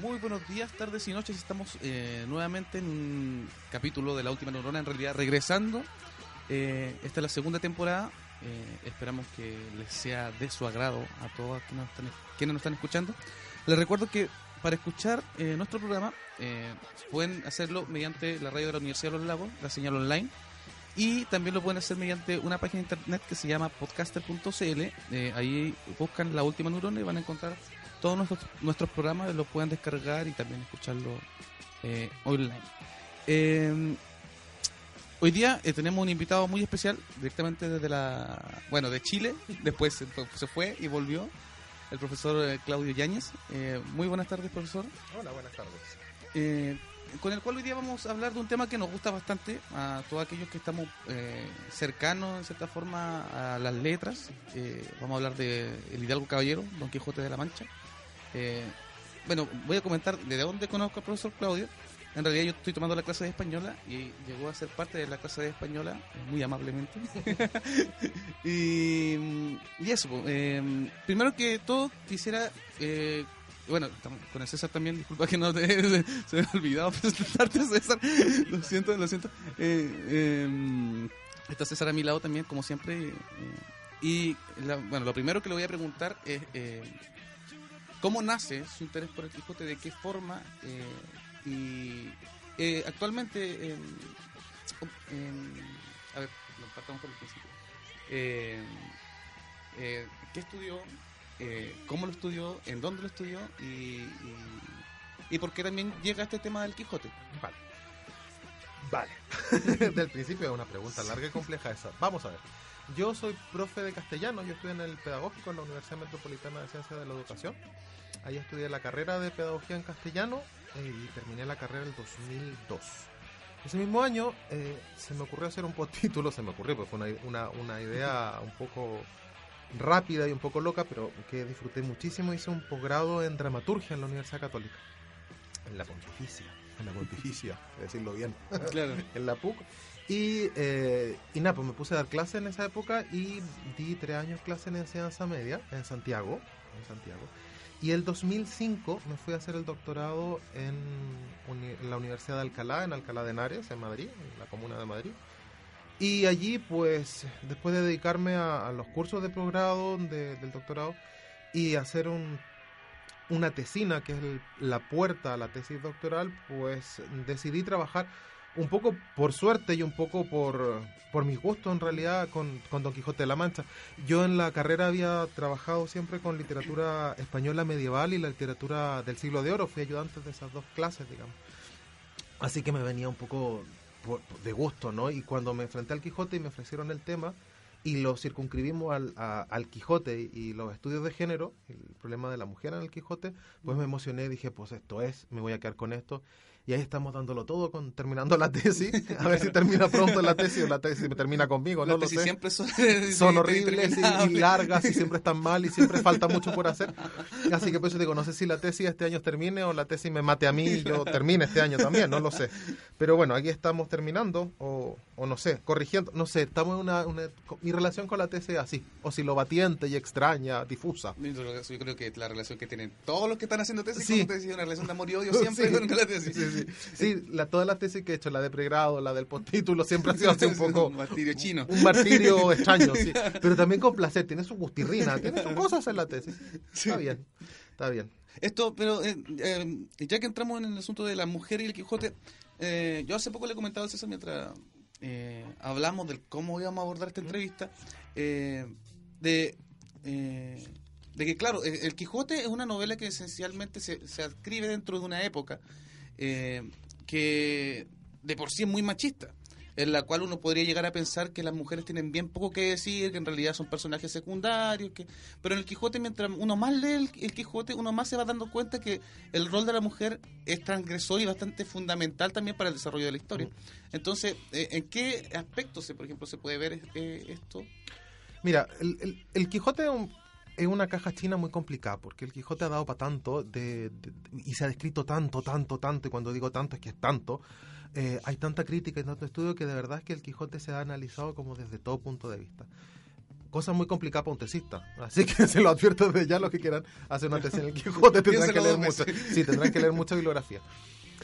muy buenos días, tardes y noches. Estamos eh, nuevamente en un capítulo de La Última Neurona, en realidad regresando. Eh, esta es la segunda temporada. Eh, esperamos que les sea de su agrado a todos quienes nos están escuchando. Les recuerdo que para escuchar eh, nuestro programa eh, pueden hacerlo mediante la radio de la Universidad de los Lagos, la señal online. Y también lo pueden hacer mediante una página de internet que se llama podcaster.cl. Eh, ahí buscan la última neurona y van a encontrar todos nuestros, nuestros programas, los pueden descargar y también escucharlo eh, online. Eh, hoy día tenemos un invitado muy especial, directamente desde la. Bueno, de Chile, después se fue y volvió, el profesor eh, Claudio Yáñez. Eh, muy buenas tardes, profesor. Hola, buenas tardes. Eh, con el cual hoy día vamos a hablar de un tema que nos gusta bastante a todos aquellos que estamos eh, cercanos en cierta forma a las letras. Vamos a hablar de El Hidalgo Caballero, Don Quijote de la Mancha. Bueno, voy a comentar de dónde conozco al profesor Claudio. En realidad yo estoy tomando la clase de española y llegó a ser parte de la clase de española muy amablemente. y, y eso, eh, primero que todo quisiera eh, bueno, con el César también, disculpa que no te, se, se me ha olvidado presentarte, César. Lo siento, lo siento. Eh, eh, está César a mi lado también, como siempre. eh, y la- bueno, lo primero que le voy a preguntar es cómo nace su interés por el Quijote, de qué forma y eh, actualmente, eh, a ver, no, partamos por el principio. Eh, eh, ¿Qué estudió? eh, cómo lo estudió, en dónde lo estudió y, y, por qué también llega este tema del Quijote. Vale. Vale. Del principio es una pregunta larga y compleja esa. Vamos a ver. Yo soy profe de castellano, yo estudié en el pedagógico en la Universidad Metropolitana de Ciencias de la Educación. Ahí estudié la carrera de pedagogía en castellano y terminé la carrera en el 2002. Ese mismo año eh, se me ocurrió hacer un postítulo, se me ocurrió, porque fue una, una, una idea un poco rápida y un poco loca, pero que disfruté muchísimo. Hice un posgrado en dramaturgia en la Universidad Católica, en la Pontificia, en la Pontificia, decirlo bien, Claro. en la PUC. Y, eh, y nada, pues me puse a dar clases en esa época y di tres años clase en enseñanza media en Santiago, en Santiago. Y el 2005 me fui a hacer el doctorado en, uni- en la Universidad de Alcalá, en Alcalá de Henares, en Madrid, en la comuna de Madrid. Y allí, pues, después de dedicarme a, a los cursos de posgrado de- del doctorado y hacer un, una tesina, que es el- la puerta a la tesis doctoral, pues decidí trabajar un poco por suerte y un poco por, por mi gusto en realidad con, con Don Quijote de la Mancha. Yo en la carrera había trabajado siempre con literatura española medieval y la literatura del siglo de oro, fui ayudante de esas dos clases, digamos. Así que me venía un poco por- de gusto, ¿no? Y cuando me enfrenté al Quijote y me ofrecieron el tema y lo circunscribimos al, al Quijote y, y los estudios de género, el problema de la mujer en el Quijote, pues me emocioné, dije, pues esto es, me voy a quedar con esto. Y ahí estamos dándolo todo, con, terminando la tesis, a ver si termina pronto la tesis o la tesis me termina conmigo, no Las lo tesis sé siempre son, son horribles y, largas y siempre están mal y siempre falta mucho por hacer. Así que por eso digo, no sé si la tesis este año termine o la tesis me mate a mí y yo termine este año también, no lo sé. Pero bueno, aquí estamos terminando o, o no sé, corrigiendo, no sé, estamos en una, una- Mi relación con la tesis es así, oscilobatiente y extraña, difusa. Yo creo- yo creo que la relación que tienen todos los que están haciendo tesis, Sí. como te decía, una relación de amor y odio siempre Sí. con la tesis. Sí, sí. Sí, la, todas las tesis que he hecho, la de pregrado, la del postítulo, siempre ha sido así un poco... un martirio chino. Un martirio extraño, sí. Pero también con placer, tiene su gustirrina, tiene sus cosas en la tesis. Está bien, está bien. Esto, pero eh, eh, ya que entramos en el asunto de la mujer y el Quijote, eh, yo hace poco le comentaba a César mientras eh, hablamos de cómo íbamos a abordar esta entrevista, eh, de, eh, de que, claro, el, el Quijote es una novela que esencialmente se, se adscribe dentro de una época eh, que de por sí es muy machista. en la cual uno podría llegar a pensar que las mujeres tienen bien poco que decir, que en realidad son personajes secundarios, que pero en el Quijote, mientras uno más lee el, el Quijote, uno más se va dando cuenta que el rol de la mujer es transgresor y bastante fundamental también para el desarrollo de la historia. Entonces, eh, ¿en qué aspectos, por ejemplo, se puede ver eh, esto? Mira, el, el- el Quijote es un, es una caja china muy complicada, porque el Quijote ha dado para tanto de, de- y se ha descrito tanto, tanto, tanto, y cuando digo tanto es que es tanto, eh, hay tanta crítica y tanto estudio que de verdad es que el Quijote se ha analizado como desde todo punto de vista. Cosa muy complicada para un tesista, así que se lo advierto desde ya los que quieran hacer una tesis en el Quijote tendrán que leer mucho, sí, tendrán que leer mucha bibliografía.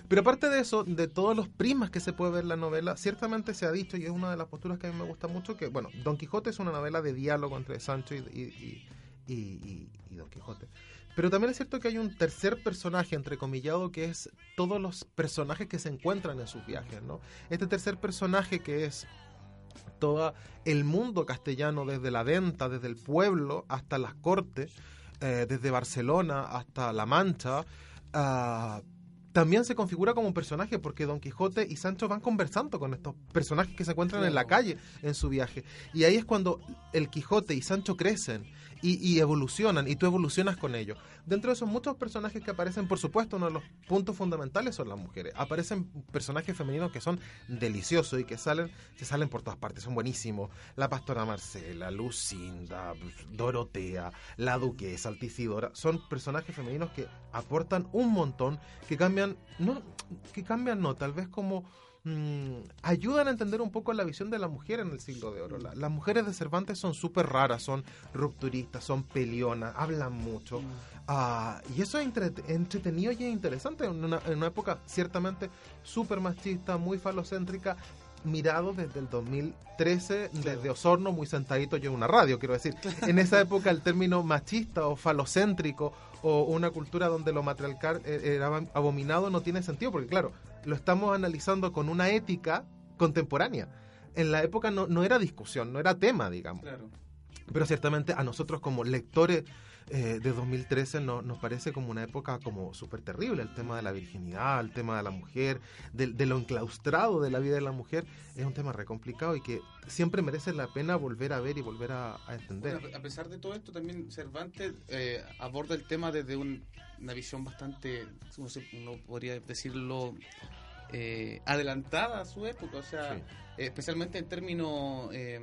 Pero aparte de eso, de todos los prismas que se puede ver la novela, ciertamente se ha dicho, y es una de las posturas que a mí me gusta mucho, que, bueno, Don Quijote es una novela de diálogo entre Sancho y, y- y- y- Don Quijote. Pero también es cierto que hay un tercer personaje, entrecomillado, que es todos los personajes que se encuentran en sus viajes, ¿no? Este tercer personaje que es todo el mundo castellano, desde la venta, desde el pueblo hasta las cortes, eh, desde Barcelona hasta La Mancha, ah, también se configura como un personaje porque Don Quijote y Sancho van conversando con estos personajes que se encuentran en la calle en su viaje. Y ahí es cuando el Quijote y Sancho crecen y, y evolucionan y tú evolucionas con ellos. Dentro de esos muchos personajes que aparecen, por supuesto, uno de los puntos fundamentales son las mujeres. Aparecen personajes femeninos que son deliciosos y que salen, se salen por todas partes, son buenísimos. La pastora Marcela, Lucinda, Dorotea, la duquesa, Altisidora, son personajes femeninos que aportan un montón, que cambian, no, que cambian no, tal vez como mm, ayudan a entender un poco la visión de la mujer en el siglo de oro. La- las mujeres de Cervantes son súper raras, son rupturistas, son pelionas, hablan mucho. Ah, y eso es entre- entretenido y es interesante en una, en una época ciertamente súper machista, muy falocéntrica, mirado desde el 2013, desde Osorno, muy sentadito yo en una radio, quiero decir. En esa época el término machista o falocéntrico o una cultura donde lo matriarcal eh, era abominado no tiene sentido, porque claro, lo estamos analizando con una ética contemporánea. En la época no, no era discusión, no era tema, digamos. Claro. Pero ciertamente a nosotros como lectores eh, de 2013 no- nos parece como una época como súper terrible. El tema de la virginidad, el tema de la mujer, de, de lo enclaustrado de la vida de la mujer, es un tema re complicado y que siempre merece la pena volver a ver y volver a, a entender. Bueno, a pesar de todo esto, también Cervantes eh, aborda el tema desde un- una visión bastante, no sé, uno podría decirlo, eh, adelantada a su época, o sea, Sí. especialmente en términos eh,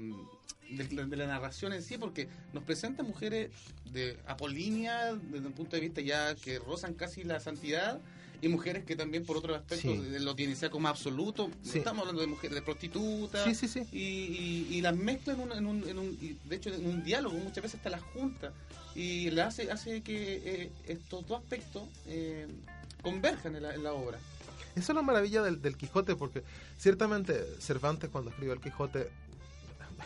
de, la- de la narración en sí, porque nos presenta mujeres de apolínea desde un punto de vista ya que rozan casi la santidad. Y mujeres que también por otros aspectos Sí. lo tienen sea como absoluto. Sí. estamos hablando de mujeres, de prostitutas, Sí, y, y- y las mezcla en un, en un, en un- y de hecho en un diálogo muchas veces hasta las junta y la hace hace que eh, estos dos aspectos eh, converjan en la, en la obra Esa es la maravilla del, del Quijote, porque ciertamente Cervantes cuando escribió el Quijote,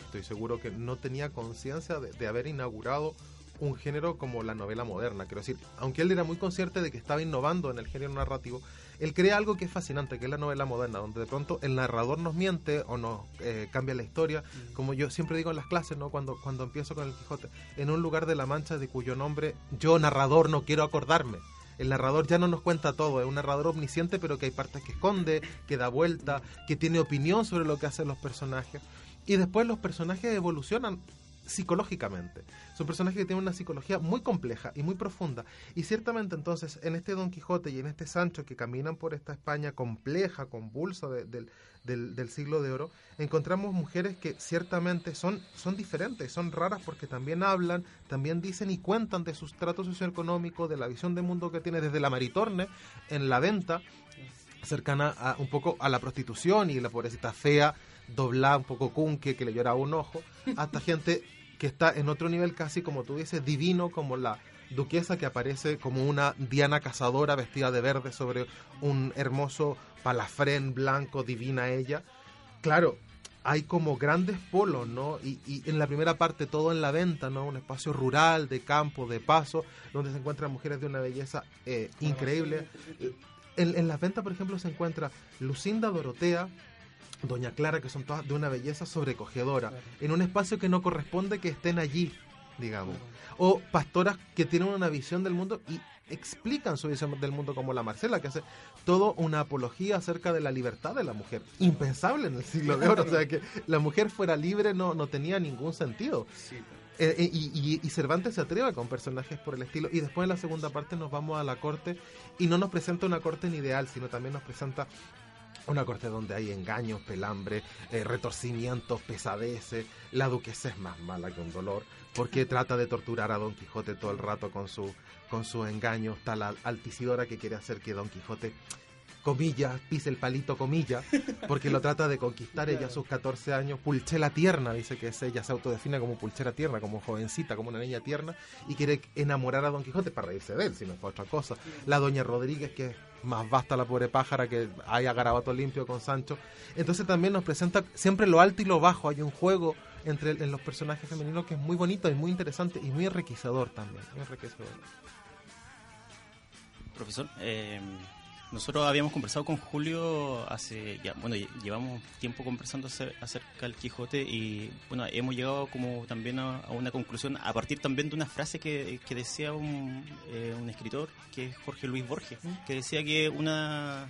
estoy seguro que no tenía conciencia de, de haber inaugurado un género como la novela moderna. Quiero decir, aunque él era muy consciente de que estaba innovando en el género narrativo, él crea algo que es fascinante, que es la novela moderna, donde de pronto el narrador nos miente o nos eh, cambia la historia, como yo siempre digo en las clases, ¿no? Cuando, cuando empiezo con el Quijote, en un lugar de la Mancha de cuyo nombre yo, narrador, no quiero acordarme. El narrador ya no nos cuenta todo, es un narrador omnisciente, pero que hay partes que esconde, que da vuelta, que tiene opinión sobre lo que hacen los personajes. Y después los personajes evolucionan psicológicamente. Son personajes que tienen una psicología muy compleja y muy profunda. Y ciertamente entonces en este Don Quijote y en este Sancho que caminan por esta España compleja, convulsa de- del, del- siglo de oro, encontramos mujeres que ciertamente son, son diferentes, son raras porque también hablan, también dicen y cuentan de sus tratos socioeconómicos, de la visión de mundo que tiene desde la Maritorne en la venta, cercana a, un poco a la prostitución y la pobrecita fea, doblada, un poco cunque, que le lloraba un ojo, hasta gente que está en otro nivel casi, como tú dices, divino, como la duquesa que aparece como una Diana cazadora vestida de verde sobre un hermoso palafrén blanco, divina ella. Claro, hay como grandes polos, ¿no? Y, y en la primera parte todo en la venta, ¿no? Un espacio rural, de campo, de paso, donde se encuentran mujeres de una belleza eh, increíble. En, en las ventas, por ejemplo, se encuentra Lucinda Dorotea, Doña Clara, que son todas de una belleza sobrecogedora, Claro. en un espacio que no corresponde que estén allí, digamos. O pastoras que tienen una visión del mundo y explican su visión del mundo como la Marcela, que hace todo una apología acerca de la libertad de la mujer. Impensable en el siglo de oro, o sea que la mujer fuera libre no, no tenía ningún sentido. Sí, Eh, eh, y, y- y Cervantes se atreve con personajes por el estilo. Y después en la segunda parte nos vamos a la corte y no nos presenta una corte en ideal, sino también nos presenta Una corte donde hay engaños, pelambre, eh, retorcimientos, pesadeces. La duquesa es más mala que un dolor porque trata de torturar a Don Quijote todo el rato con su con su engaño. Está la altisidora que quiere hacer que Don Quijote comillas, pise el palito comillas, porque lo trata de conquistar ella a sus 14 años, pulchera tierna, dice que es ella, se autodefine como pulchera tierna, como jovencita, como una niña tierna, y quiere enamorar a Don Quijote para reírse de él, si no es para otra cosa. La doña Rodríguez, que es más basta la pobre pájara que haya garabato limpio con Sancho. Entonces también nos presenta siempre lo alto y lo bajo, hay un juego entre en los personajes femeninos que es muy bonito y muy interesante y muy enriquecedor también, enriquecedor. Profesor, eh, nosotros habíamos conversado con Julio hace ya, bueno, lle- llevamos tiempo conversando acer- acerca del Quijote y bueno, hemos llegado como también a, a una conclusión a partir también de una frase que, que decía un, eh, un escritor que es Jorge Luis Borges, que decía que una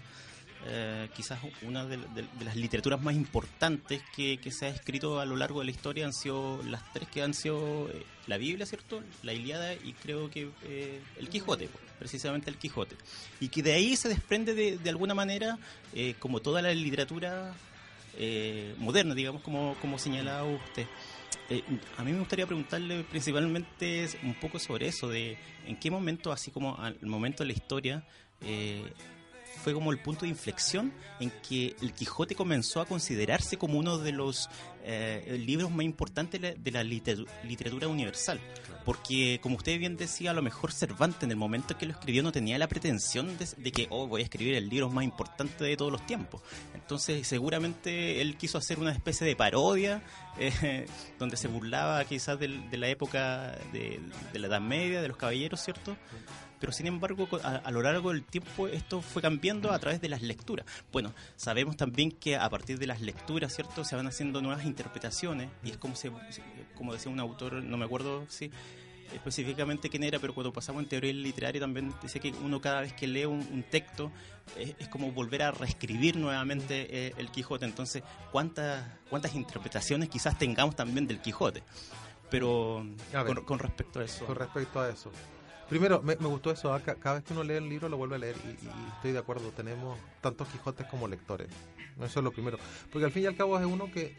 eh, quizás una de, las literaturas más importantes que, se ha escrito a lo largo de la historia han sido las tres que han sido eh, la Biblia, ¿cierto? La Ilíada y creo que eh, el Quijote, precisamente el Quijote. Y que de ahí se desprende de, alguna manera, como toda la literatura moderna, digamos, como, como señalaba usted. A mí me gustaría preguntarle principalmente un poco sobre eso, de en qué momento, así como al momento de la historia, fue como el punto de inflexión en que el Quijote comenzó a considerarse como uno de los eh, libros más importantes de la- de literatura universal. Porque, como usted bien decía, a lo mejor Cervantes en el momento en que lo escribió no tenía la pretensión de, de que, oh, voy a escribir el libro más importante de todos los tiempos. Entonces, seguramente él quiso hacer una especie de parodia eh, donde se burlaba quizás del- de la época de, de la Edad Media, de los caballeros, ¿cierto? Pero sin embargo a, a lo largo del tiempo esto fue cambiando a través de las lecturas. Bueno, sabemos también que a partir de las lecturas, ¿cierto? Se van haciendo nuevas interpretaciones y es como se, como decía un autor, no me acuerdo si específicamente quién era, pero cuando pasamos en teoría literaria también dice que uno cada vez que lee un, un texto es, es como volver a reescribir nuevamente eh, el Quijote. Entonces, ¿cuántas, ¿cuántas interpretaciones quizás tengamos también del Quijote? Pero A ver. con, con respecto a eso. con respecto a eso. Primero, me, gustó eso. acá- Cada vez que uno lee el libro lo vuelve a leer y, y estoy de acuerdo. Tenemos tantos Quijotes como lectores. Eso es lo primero. Porque al fin y al cabo es uno que...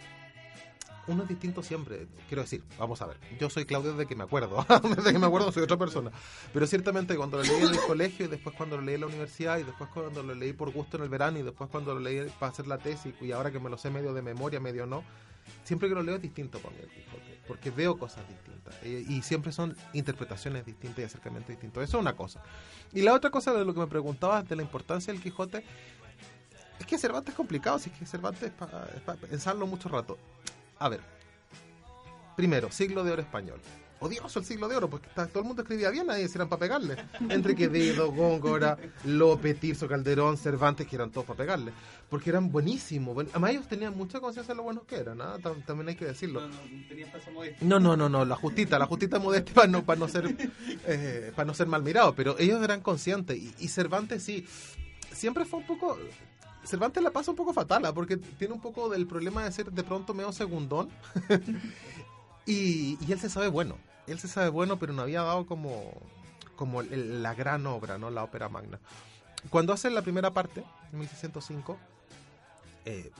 Uno es distinto siempre. Quiero decir, vamos a ver. Yo soy Claudio desde que me acuerdo. desde que me acuerdo soy otra persona. Pero ciertamente cuando lo leí en el colegio y después cuando lo leí en la universidad y después cuando lo leí por gusto en el verano y después cuando lo leí para hacer la tesis y ahora que me lo sé medio de memoria, medio no, siempre que lo leo es distinto para mí el Quijote, porque veo cosas distintas eh, y siempre son interpretaciones distintas y acercamientos distintos. Eso es una cosa. Y la otra cosa de lo que me preguntabas de la importancia del Quijote, es que Cervantes es complicado, si es que Cervantes es para pensarlo mucho rato. A ver, primero, siglo de oro español. Odioso el siglo de oro, porque está- todo el mundo escribía bien, nadie eran para pegarle. Entre Quevedo, Góngora, Lope, Tirso, Calderón, Cervantes, que eran todos para pegarle. Porque eran buenísimos. buen- Además, ellos tenían mucha conciencia de lo buenos que eran, ¿ah? Tam- también hay que decirlo. No, no, no, no, la justita, la justita modestia para no, para no ser eh, para no ser mal mirado, pero ellos eran conscientes y, y Cervantes sí, siempre fue un poco Cervantes la pasa un poco fatal, ¿ah? porque tiene un poco del problema de ser de pronto medio segundón y, y él se sabe bueno, él se sabe bueno, pero no había dado como como la gran obra, ¿no? La ópera magna. Cuando hace la primera parte, en 1605, eh,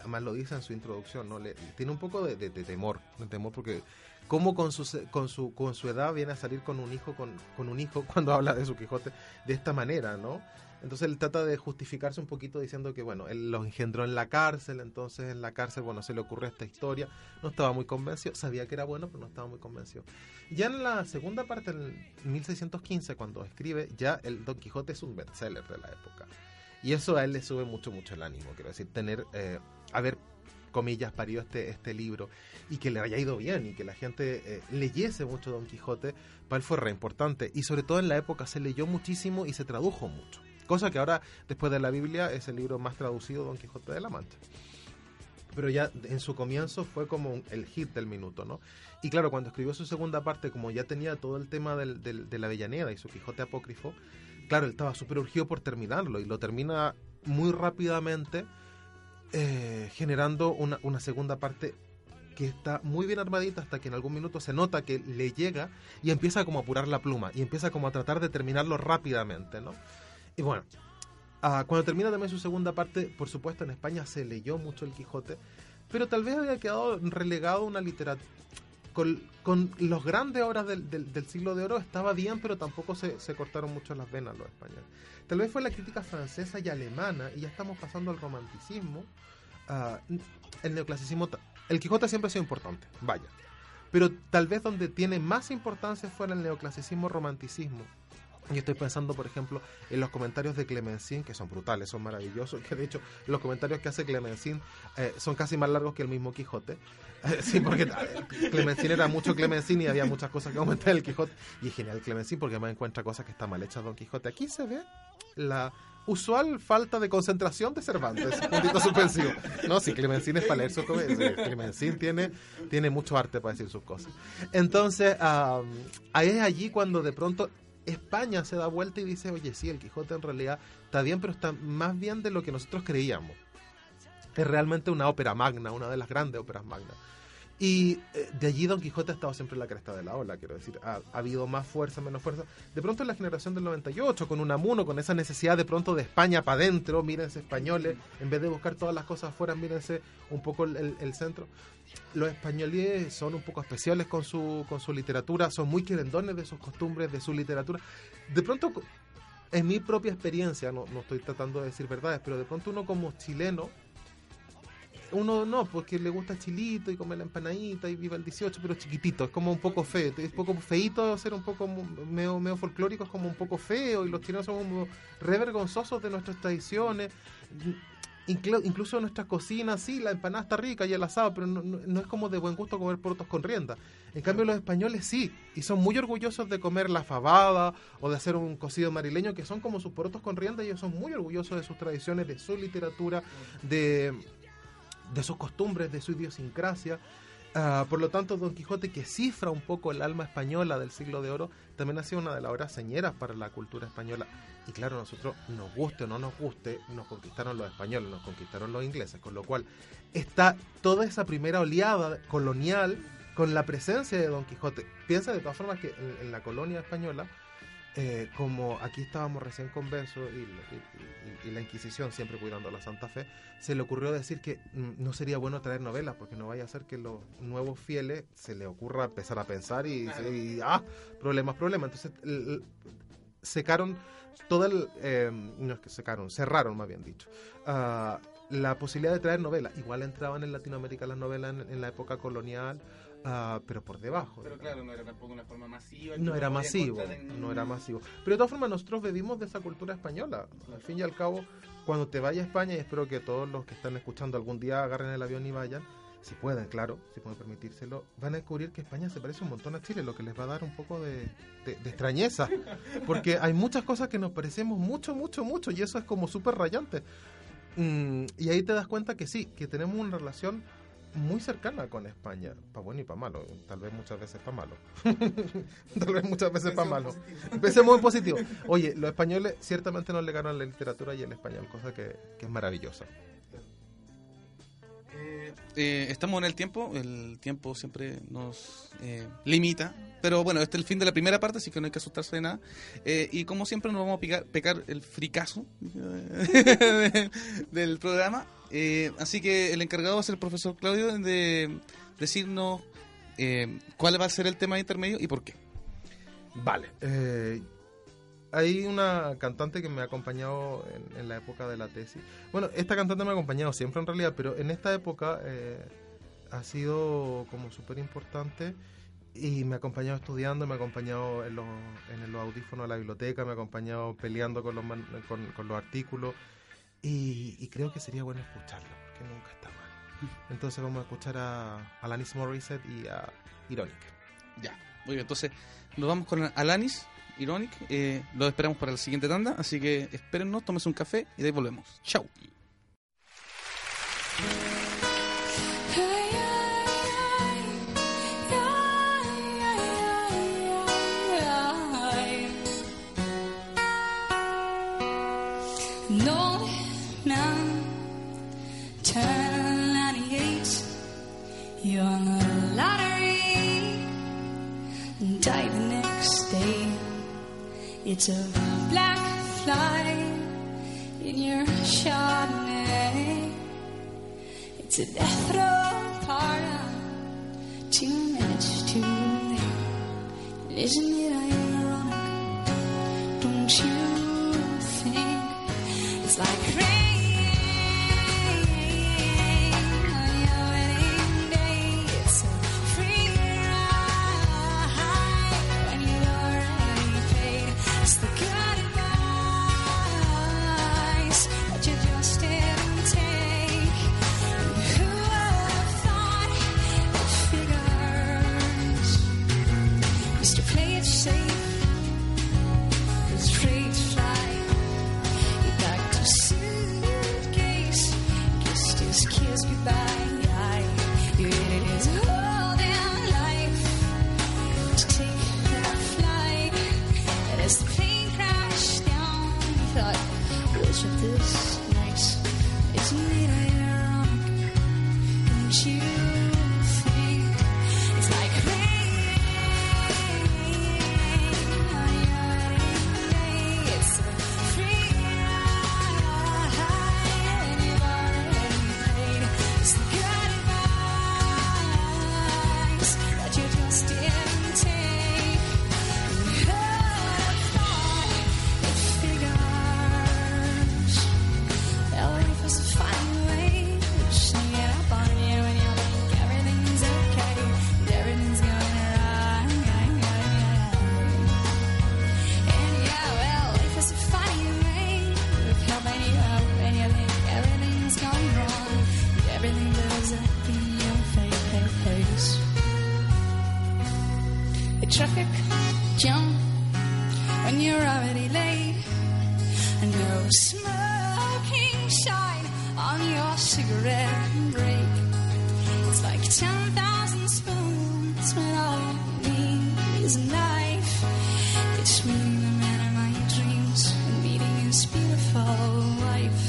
además lo dice en su introducción, ¿no? Le, tiene un poco de, de- temor, de temor porque cómo con su, con su con su edad viene a salir con un hijo con, con un hijo cuando habla de su Quijote de esta manera, ¿no? Entonces él trata de justificarse un poquito diciendo que bueno, él los engendró en la cárcel, entonces en la cárcel bueno, se le ocurrió esta historia, no estaba muy convencido, sabía que era bueno, pero no estaba muy convencido. Ya en la segunda parte, en 1615, cuando escribe, ya el Don Quijote es un bestseller de la época. Y eso a él le sube mucho, mucho el ánimo, quiero decir, tener, eh, haber, comillas, parido este, este libro y que le haya ido bien y que la gente eh, leyese mucho Don Quijote, para él fue re importante. Y sobre todo en la época se leyó muchísimo y se tradujo mucho. Cosa que ahora, después de la Biblia, es el libro más traducido, Don Quijote de la Mancha. Pero ya en su comienzo fue como el hit del minuto, ¿no? Y claro, cuando escribió su segunda parte, como ya tenía todo el tema de la Avellaneda y su Quijote apócrifo, claro, él estaba súper urgido por terminarlo y lo termina muy rápidamente, eh, generando una, una segunda parte que está muy bien armadita hasta que en algún minuto se nota que le llega y empieza como a apurar la pluma y empieza como a tratar de terminarlo rápidamente, ¿no? Y bueno, Ah, cuando termina también su segunda parte, por supuesto en España se leyó mucho el Quijote, pero tal vez había quedado relegado una literatura... Con, con los grandes obras del, del- siglo de oro estaba bien, pero tampoco se, se cortaron mucho las venas los españoles. Tal vez fue la crítica francesa y alemana, y ya estamos pasando al romanticismo. Ah, el neoclasicismo, el Quijote siempre ha sido importante, vaya. Pero tal vez donde tiene más importancia fue en el neoclasicismo romanticismo. Y estoy pensando, por ejemplo, en los comentarios de Clemencín, que son brutales, son maravillosos, que de hecho los comentarios que hace Clemencín eh, son casi más largos que el mismo Quijote. Eh, sí, porque Clemencín era mucho Clemencín y había muchas cosas que comentar el Quijote. Y es genial Clemencín porque además encuentra cosas que están mal hechas Don Quijote. Aquí se ve la usual falta de concentración de Cervantes, puntito suspensivo. No, si Clemencín es para leer su comedia, Clemencín tiene, tiene mucho arte para decir sus cosas. Entonces, ah, ahí es allí cuando de pronto España se da vuelta y dice, oye, sí, el Quijote en realidad está bien, pero está más bien de lo que nosotros creíamos. Es realmente una ópera magna, una de las grandes óperas magnas. Y eh, de allí Don Quijote ha estado siempre en la cresta de la ola, quiero decir, ha, ha habido más fuerza, menos fuerza. De pronto en la generación del 98, con Unamuno, con esa necesidad de pronto de España para adentro, mírense españoles, en vez de buscar todas las cosas afuera, mírense un poco el, el- centro. Los españoles son un poco especiales con su, con su literatura, son muy querendones de sus costumbres, de su literatura. De pronto, en mi propia experiencia, no, no estoy tratando de decir verdades, pero de pronto uno como chileno, uno no, porque le gusta chilito y come la empanadita y viva el 18, pero chiquitito, es como un poco feo, es poco feito ser un poco medio, medio folclórico, es como un poco feo y los chilenos somos como re vergonzosos de nuestras tradiciones. Inclu- incluso nuestras cocinas, sí, la empanada está rica y el asado, pero no es como de buen gusto comer porotos con rienda. En cambio, los españoles sí, y son muy orgullosos de comer la fabada o de hacer un cocido marileño, que son como sus porotos con rienda, y ellos son muy orgullosos de sus tradiciones, de su literatura, de, de sus costumbres, de su idiosincrasia. Ah, por lo tanto, Don Quijote, que cifra un poco el alma española del siglo de oro, también ha sido una de las obras señeras para la cultura española. Y claro, nosotros, nos guste o no nos guste, nos conquistaron los españoles, nos conquistaron los ingleses, con lo cual está toda esa primera oleada colonial con la presencia de Don Quijote. Piensa de todas formas que en, en la colonia española, eh, como aquí estábamos recién conversos y, y- y- y la Inquisición siempre cuidando la Santa Fe, se le ocurrió decir que mm, no sería bueno traer novelas porque no vaya a ser que los nuevos fieles se le ocurra empezar a pensar y, ah, problemas, problemas. Entonces el- secaron todo el, eh, no es que secaron, cerraron más bien dicho, ah, la posibilidad de traer novelas. Igual entraban en Latinoamérica las novelas en, en la época colonial, ah, pero por debajo. Pero claro, no era tampoco una forma masiva. No era masivo, no era masivo. Pero de todas formas nosotros bebimos de esa cultura española. Al fin y al cabo, cuando te vayas a España, y espero que todos los que están escuchando algún día agarren el avión y vayan, si pueden, claro, si pueden permitírselo, van a descubrir que España se parece un montón a Chile, lo que les va a dar un poco de, de- de extrañeza. Porque hay muchas cosas que nos parecemos mucho, mucho, mucho, y eso es como súper rayante. Mm, y ahí te das cuenta que sí, que tenemos una relación muy cercana con España, para bueno y para malo, tal vez muchas veces para malo. tal vez muchas veces para malo. Empecemos en positivo. Oye, los españoles ciertamente nos legaron la literatura y el español, cosa que, que es maravillosa. Eh, estamos en el tiempo, el tiempo siempre nos eh, limita, pero bueno, este es el fin de la primera parte, así que no hay que asustarse de nada. Eh, y como siempre nos vamos a picar- pecar el fricazo eh, del programa, Eh, así que el encargado va a ser el profesor Claudio de decirnos eh, cuál va a ser el tema intermedio y por qué. Vale. Eh, hay una cantante que me ha acompañado en, la época de la tesis. Bueno, esta cantante me ha acompañado siempre en realidad, pero en esta época eh, ha sido como súper importante y me ha acompañado estudiando, me ha acompañado en los, audífonos de la biblioteca, me ha acompañado peleando con los, con, con los artículos y, y creo que sería bueno escucharla, porque nunca está mal. Entonces vamos a escuchar a Alanis Morissette y a Ironic. Ya, muy bien, entonces nos vamos con Alanis, Ironic, eh, lo esperamos para la siguiente tanda, así que espérennos, tómense un café y de ahí volvemos. Chau. It's a black fly in your Chardonnay. It's a death row pardon. too much too late. Isn't it ironic? It's 10,000 spoons all need is. It's me, the man of my dreams, meeting his beautiful wife.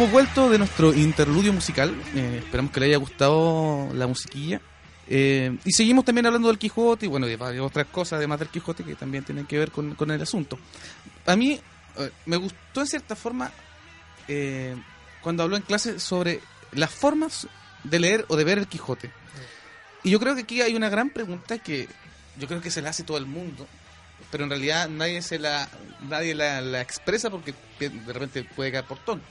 Hemos vuelto de nuestro interludio musical. eh, esperamos que le haya gustado la musiquilla. Eh, y seguimos también hablando del Quijote y bueno, de otras cosas además del Quijote que también tienen que ver con, el asunto. A mí eh, me gustó en cierta forma cuando habló en clase sobre las formas de leer o de ver el Quijote. Y yo creo que aquí hay una gran pregunta que yo creo que se la hace todo el mundo, pero en realidad nadie se la nadie la, expresa porque de repente puede caer por tonto.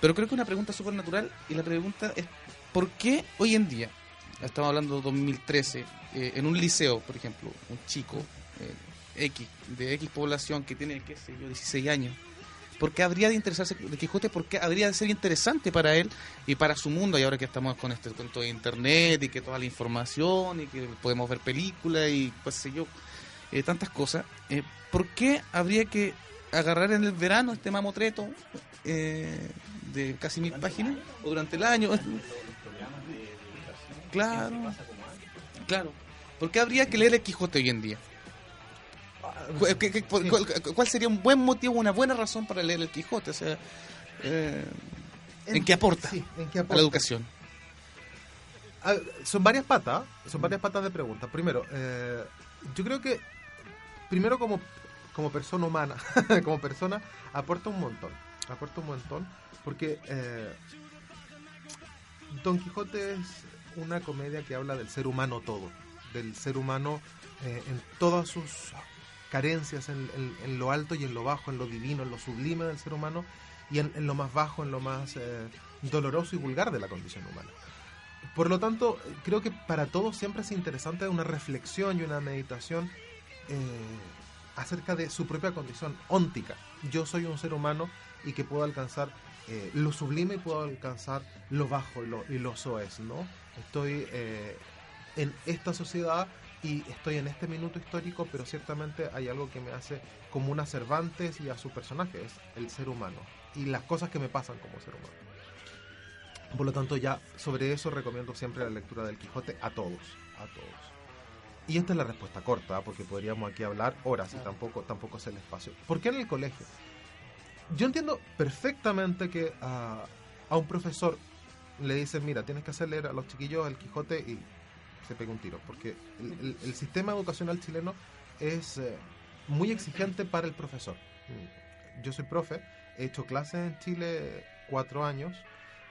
Pero creo que es una pregunta súper natural y la pregunta es ¿por qué hoy en día, estamos hablando de 2013, eh, en un liceo, por ejemplo, un chico eh, X, de X población que tiene, qué sé yo, 16 años, ¿por qué habría de interesarse de Quijote? ¿Por qué habría de ser interesante para él y para su mundo? Y ahora que estamos con este con todo internet y que toda la información y que podemos ver películas y qué sé yo, eh, tantas cosas, eh, ¿por qué habría que agarrar en el verano este mamotreto eh, de casi mil páginas o durante el año? Claro, claro. ¿Por qué habría que leer el Quijote hoy en día? ¿Cu- qué- qué- cuál, sería un buen motivo, una buena razón para leer el Quijote? O sea, eh, ¿en qué aporta Sí, ¿en qué a aporta? la educación? ah, son varias patas, son varias patas de preguntas. Primero, eh, yo creo que, primero como, como persona humana, como persona, aporta un montón. Aporta un montón, porque eh, Don Quijote es una comedia que habla del ser humano todo, del ser humano eh, en todas sus carencias, en, lo alto y en lo bajo, en lo divino, en lo sublime del ser humano y en, lo más bajo, en lo más eh, doloroso y vulgar de la condición humana. Por lo tanto, creo que para todos siempre es interesante una reflexión y una meditación acerca de su propia condición óntica. Yo soy un ser humano y que puedo alcanzar eh, lo sublime y puedo alcanzar lo bajo y lo, soez, ¿no? Estoy eh, en esta sociedad y estoy en este minuto histórico, pero ciertamente hay algo que me hace común a Cervantes y a su personaje, es el ser humano y las cosas que me pasan como ser humano. Por lo tanto, ya sobre eso recomiendo siempre la lectura del Quijote a todos, a todos. Y esta es la respuesta corta, porque podríamos aquí hablar horas y tampoco, tampoco es el espacio. ¿Por qué en el colegio? Yo entiendo perfectamente que a, a un profesor le dicen, mira, tienes que hacer leer a los chiquillos el Quijote y se pega un tiro, porque el, el- el sistema educacional chileno es eh, muy exigente para el profesor. Mm, Yo soy profe, he hecho clases en Chile cuatro años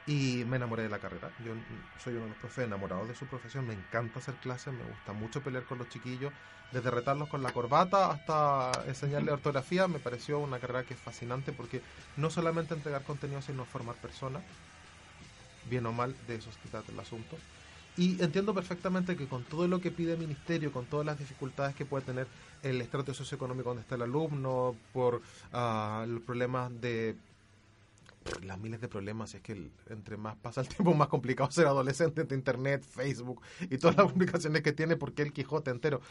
y me enamoré de la carrera. Yo soy uno de los profes enamorados de su profesión, me encanta hacer clases, me gusta mucho pelear con los chiquillos, desde retarlos con la corbata hasta enseñarle ortografía, me pareció una carrera que es fascinante porque no solamente entregar contenido, sino formar personas, bien o mal, de eso se trata el asunto. Y entiendo perfectamente que con todo lo que pide el ministerio, con todas las dificultades que puede tener el estrato socioeconómico donde está el alumno, por ah, los problemas de las miles de problemas, es que el- entre más pasa el tiempo, más complicado ser adolescente de internet, Facebook y todas las complicaciones que tiene, porque el Quijote entero.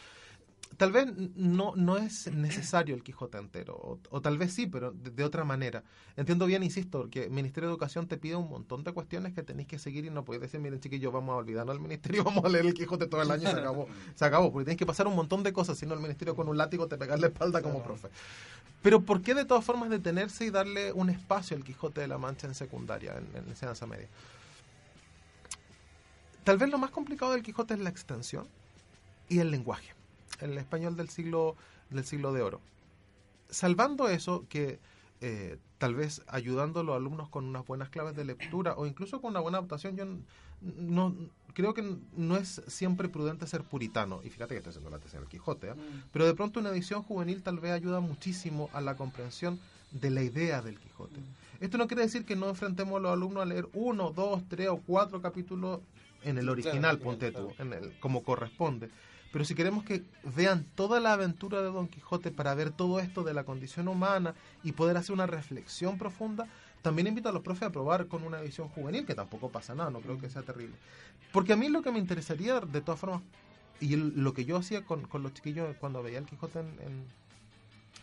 Tal vez no, no es necesario el Quijote entero, o, o tal vez sí, pero de, de otra manera. Entiendo bien, insisto, que el Ministerio de Educación te pide un montón de cuestiones que tenéis que seguir y no podéis decir, miren chiquillos, vamos a olvidarnos al Ministerio, vamos a leer el Quijote todo el año y se acabó. Se acabó, porque tienes que pasar un montón de cosas, si no el Ministerio con un látigo te pega en la espalda como profe. Pero ¿por qué de todas formas detenerse y darle un espacio al Quijote de la Mancha en secundaria, en, en enseñanza media? Tal vez lo más complicado del Quijote es la extensión y el lenguaje, el español del siglo, del siglo de oro. Salvando eso, que eh, tal vez ayudando a los alumnos con unas buenas claves de lectura o incluso con una buena adaptación, yo no creo que no es siempre prudente ser puritano. Y fíjate que estoy haciendo la tesis del Quijote, ¿ah? pero de pronto una edición juvenil tal vez ayuda muchísimo a la comprensión de la idea del Quijote. Esto no quiere decir que no enfrentemos a los alumnos a leer uno, dos, tres o cuatro capítulos en el original, Claro, ponte tú, en el, como corresponde. Pero si queremos que vean toda la aventura de Don Quijote para ver todo esto de la condición humana y poder hacer una reflexión profunda, también invito a los profes a probar con una edición juvenil, que tampoco pasa nada, no creo que sea terrible. Porque a mí lo que me interesaría, de todas formas, y lo que yo hacía con, con los chiquillos cuando veía el Quijote en,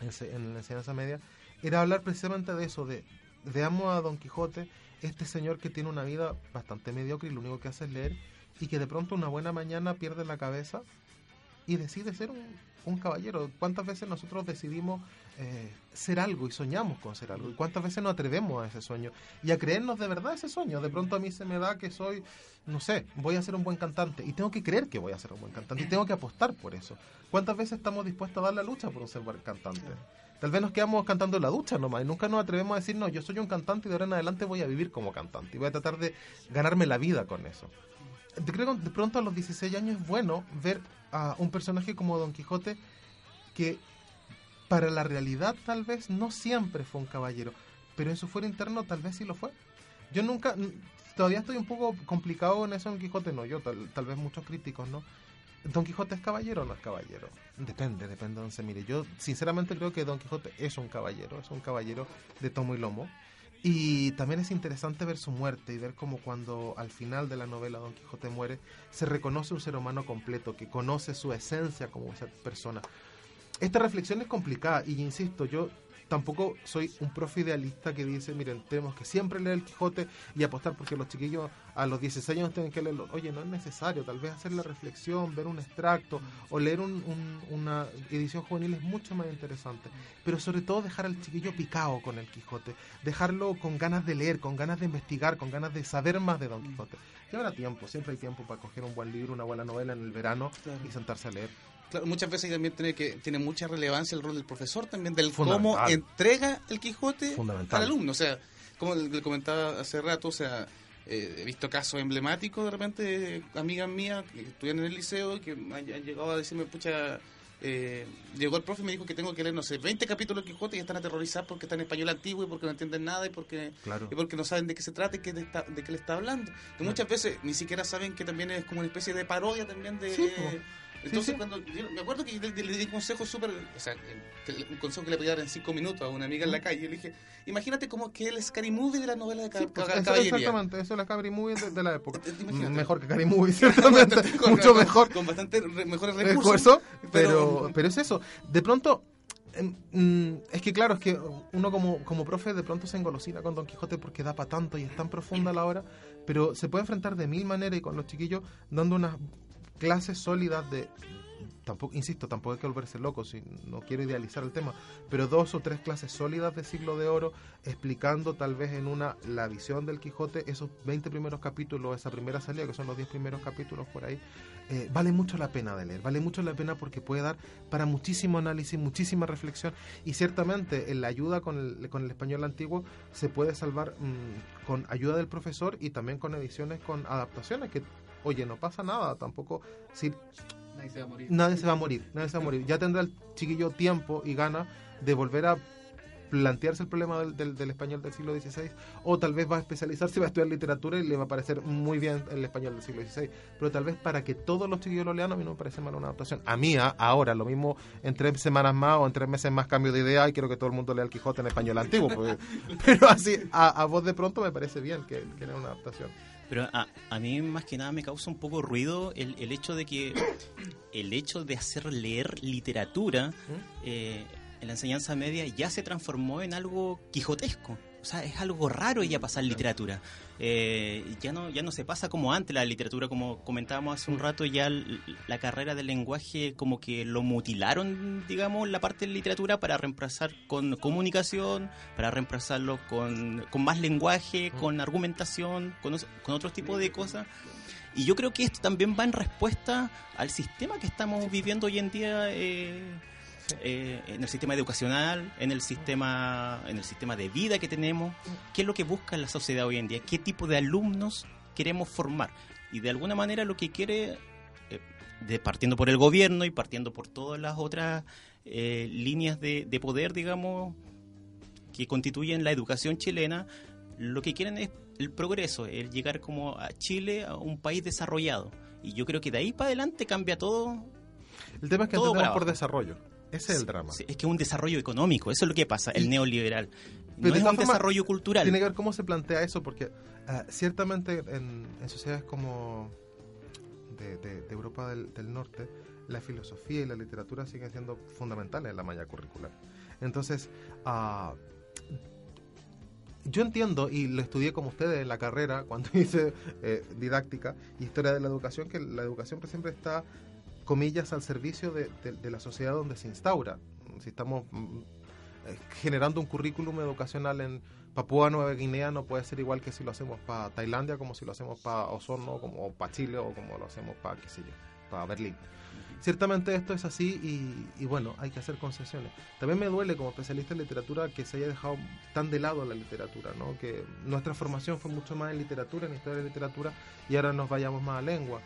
en, en la enseñanza media, era hablar precisamente de eso, de veamos a Don Quijote, este señor que tiene una vida bastante mediocre y lo único que hace es leer, y que de pronto una buena mañana pierde la cabeza y decide ser un, un caballero. ¿Cuántas veces nosotros decidimos eh, ser algo y soñamos con ser algo? ¿Y cuántas veces nos atrevemos a ese sueño? Y a creernos de verdad ese sueño. De pronto a mí se me da que soy, no sé, voy a ser un buen cantante y tengo que creer que voy a ser un buen cantante y tengo que apostar por eso. ¿Cuántas veces estamos dispuestos a dar la lucha por un ser buen cantante? Tal vez nos quedamos cantando en la ducha nomás y nunca nos atrevemos a decir, no, yo soy un cantante y de ahora en adelante voy a vivir como cantante y voy a tratar de ganarme la vida con eso. Creo que de pronto a los 16 años es bueno ver a un personaje como Don Quijote que para la realidad tal vez no siempre fue un caballero, pero en su fuero interno tal vez sí lo fue. Yo nunca, todavía estoy un poco complicado en eso en Quijote, no yo, tal, tal vez muchos críticos, ¿no? ¿Don Quijote es caballero o no es caballero? Depende, depende de donde se mire. Yo sinceramente creo que Don Quijote es un caballero, es un caballero de tomo y lomo. Y también es interesante ver su muerte y ver cómo cuando al final de la novela Don Quijote muere, se reconoce un ser humano completo, que conoce su esencia como esa persona. Esta reflexión es complicada y insisto, yo tampoco soy un profe idealista que dice, miren, tenemos que siempre leer el Quijote y apostar porque los chiquillos a los 16 años tienen que leerlo. Oye, no es necesario, tal vez hacer la reflexión, ver un extracto o leer un- un- una edición juvenil es mucho más interesante. Pero sobre todo dejar al chiquillo picado con el Quijote, dejarlo con ganas de leer, con ganas de investigar, con ganas de saber más de Don Quijote. Y habrá tiempo, siempre hay tiempo para coger un buen libro, una buena novela en el verano Claro. y sentarse a leer. Claro, muchas veces también tiene que tiene mucha relevancia el rol del profesor también del cómo entrega el Quijote al alumno o sea como le comentaba hace rato o sea eh, he visto casos emblemáticos de repente de amigas mías que estudian en el liceo y que han, han llegado a decirme pucha eh, llegó el profe y me dijo que tengo que leer no sé 20 capítulos del Quijote y están aterrorizados porque está en español antiguo y porque no entienden nada y porque Claro. y porque no saben de qué se trata y qué le está, de qué le está hablando. Que muchas veces ni siquiera saben que también es como una especie de parodia también de... Sí. Entonces, sí. cuando yo me acuerdo que le, le di consejos súper... O sea, que le- un consejo que le podía dar en cinco minutos a una amiga en la calle. Yo le dije, imagínate como que el Scary Movie de la novela de Sí, pues, eso- exactamente, eso es la Cabri Movie de, de la época. Eh, imagínate. Mejor que Cari Movie, ciertamente. Con- mucho con- mejor. Con bastante re- mejores recursos. esfuerzo, pero, pero- pero es eso. De pronto, mm, es que claro, es que uno como, como profe de pronto se engolosina con Don Quijote porque da para tanto y es tan profunda la obra, pero se puede enfrentar de mil maneras y con los chiquillos dando unas clases sólidas de... Tampoco, insisto, tampoco hay que volverse loco, si no quiero idealizar el tema, pero dos o tres clases sólidas de siglo de oro, explicando tal vez en una la visión del Quijote, esos 20 primeros capítulos, esa primera salida, que son los 10 primeros capítulos por ahí, eh, vale mucho la pena de leer, vale mucho la pena porque puede dar para muchísimo análisis, muchísima reflexión y ciertamente en la ayuda con el, con el español antiguo se puede salvar mm, con ayuda del profesor y también con ediciones con adaptaciones que, oye, no pasa nada, tampoco, si Nadie se va a morir. nadie se va a morir, nadie se va a morir. Ya tendrá el chiquillo tiempo y ganas de volver a plantearse el problema del, del- del español del siglo XVI o tal vez va a especializarse, va a estudiar literatura y le va a parecer muy bien el español del siglo XVI pero tal vez para que todos los chiquillos lo lean a mí no me parece mal una adaptación a mí a- ahora, lo mismo en tres semanas más o en tres meses más cambio de idea y quiero que todo el mundo lea el Quijote en español antiguo pues. pero así, a, a voz de pronto me parece bien que, que era una adaptación Pero a, a mí más que nada me causa un poco ruido el, el hecho de que el hecho de hacer leer literatura eh, en la enseñanza media ya se transformó en algo quijotesco. O sea, es algo raro ya pasar literatura. Eh, ya no ya no se pasa como antes la literatura, como comentábamos hace un rato, ya la carrera del lenguaje como que lo mutilaron, digamos, la parte de literatura para reemplazar con comunicación, para reemplazarlo con, con más lenguaje, con argumentación, con, con otro tipo de cosas. Y yo creo que esto también va en respuesta al sistema que estamos viviendo hoy en día eh, eh, en el sistema educacional, en el sistema, en el sistema de vida que tenemos. ¿Qué es lo que busca la sociedad hoy en día? ¿Qué tipo de alumnos queremos formar? Y de alguna manera lo que quiere, eh, de, partiendo por el gobierno y partiendo por todas las otras eh, líneas de, de poder, digamos, que constituyen la educación chilena, lo que quieren es el progreso, el llegar como a Chile, a un país desarrollado. Y yo creo que de ahí para adelante cambia todo. el tema es que entendemos por desarrollo ese es el drama Sí, es que es un desarrollo económico, eso es lo que pasa, el neoliberal. Pero No es un desarrollo cultural. Tiene que ver cómo se plantea eso, porque ah, ciertamente en, en sociedades como de, de- de Europa del, del Norte, la filosofía y la literatura siguen siendo fundamentales en la malla curricular. Entonces, ah, yo entiendo, y lo estudié como ustedes en la carrera, cuando hice eh, didáctica y historia de la educación, que la educación siempre está, comillas, al servicio de, de- de la sociedad donde se instaura. Si estamos mm, eh, generando un currículum educacional en Papúa Nueva Guinea, no puede ser igual que si lo hacemos para Tailandia, como si lo hacemos para Osorno, como para Chile o como lo hacemos para, qué sé yo, para Berlín. Ciertamente esto es así y, y bueno, hay que hacer concesiones. También me duele como especialista en literatura que se haya dejado tan de lado la literatura, ¿no? Que nuestra formación fue mucho más en literatura, en historia de literatura, y ahora nos vayamos más a lengua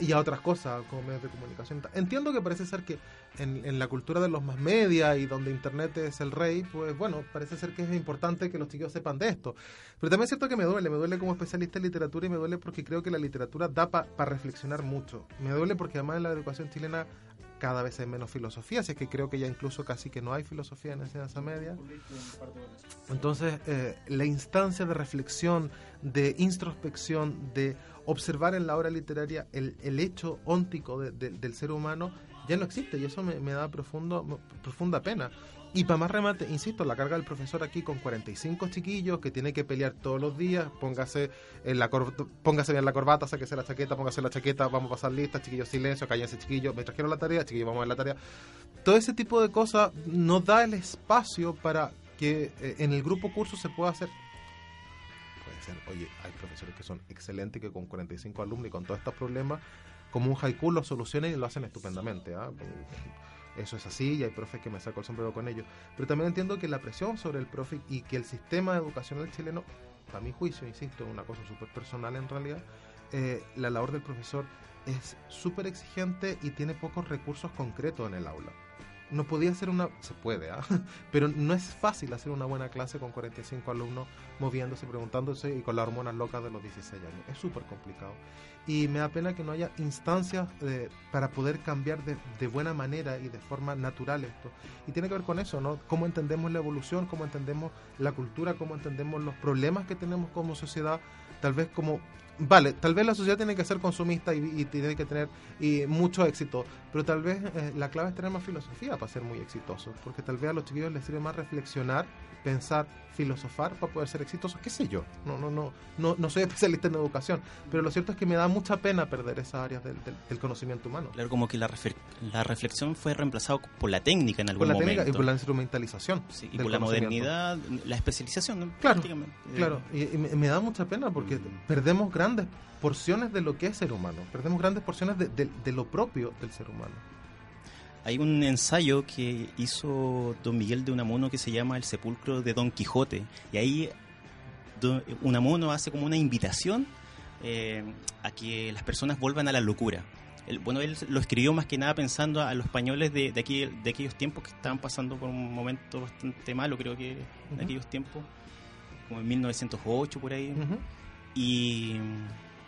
y a otras cosas como medios de comunicación. Entiendo que parece ser que en, en la cultura de los más media y donde Internet es el rey, pues bueno, parece ser que es importante que los chicos sepan de esto. Pero también es cierto que me duele, me duele como especialista en literatura y me duele porque creo que la literatura da para reflexionar mucho. Me duele porque además en la educación chilena cada vez hay menos filosofía, así que creo que ya incluso casi que no hay filosofía en enseñanza media. Entonces, eh, la instancia de reflexión, de introspección, de observar en la obra literaria el, el hecho óntico de- del ser humano ya no existe y eso me, me da profundo, profunda pena. Y para más remate, insisto, la carga del profesor aquí con 45 chiquillos que tiene que pelear todos los días, póngase, en la cor- póngase bien la corbata, sáquese la chaqueta, póngase la chaqueta, vamos a pasar lista, chiquillos, silencio, cállense chiquillos, me trajeron la tarea, chiquillos, vamos a ver la tarea. Todo ese tipo de cosas nos da el espacio para que eh, en el grupo curso se pueda hacer puede ser, oye, hay profesores que son excelentes que con 45 alumnos y con todos estos problemas, como un haiku lo solucionan y lo hacen estupendamente. ¿ah? Eso es así y hay profes que me saco el sombrero con ellos. Pero también entiendo que la presión sobre el profe y que el sistema educacional chileno, a mi juicio, insisto, es una cosa súper personal en realidad, eh, la labor del profesor es súper exigente y tiene pocos recursos concretos en el aula. No podía hacer una, se puede, ¿ah? pero no es fácil hacer una buena clase con 45 alumnos moviéndose, preguntándose y con las hormonas locas de los 16 años. Es súper complicado. Y me da pena que no haya instancias eh, para poder cambiar de, de buena manera y de forma natural esto. Y tiene que ver con eso, ¿no? Cómo entendemos la evolución, cómo entendemos la cultura, cómo entendemos los problemas que tenemos como sociedad, tal vez como... Vale, tal vez la sociedad tiene que ser consumista y, y tiene que tener y mucho éxito, pero tal vez eh, la clave es tener más filosofía para ser muy exitoso, porque tal vez a los chiquillos les sirve más reflexionar, pensar, filosofar para poder ser exitosos, qué sé yo. No, no, no, no, no soy especialista en educación, pero lo cierto es que me da mucha pena perder esas áreas del, del- del conocimiento humano. Claro, como que la, la reflexión fue reemplazada por la técnica en algún Por la momento. técnica y por la instrumentalización. Sí, y por la modernidad, la especialización, ¿no? Claro. Claro, y, y me, me da mucha pena porque Mm. perdemos grandes porciones de lo que es ser humano, perdemos grandes porciones de, de- de lo propio del ser humano. Hay un ensayo que hizo don Miguel de Unamuno que se llama El sepulcro de Don Quijote. Y ahí Unamuno hace como una invitación eh, a que las personas vuelvan a la locura. Él- bueno, él lo escribió más que nada pensando a los españoles de, de, aquí, de aquellos tiempos que estaban pasando por un momento bastante malo, creo que en Ujú. aquellos tiempos, como en 1908 por ahí. Ujú. Y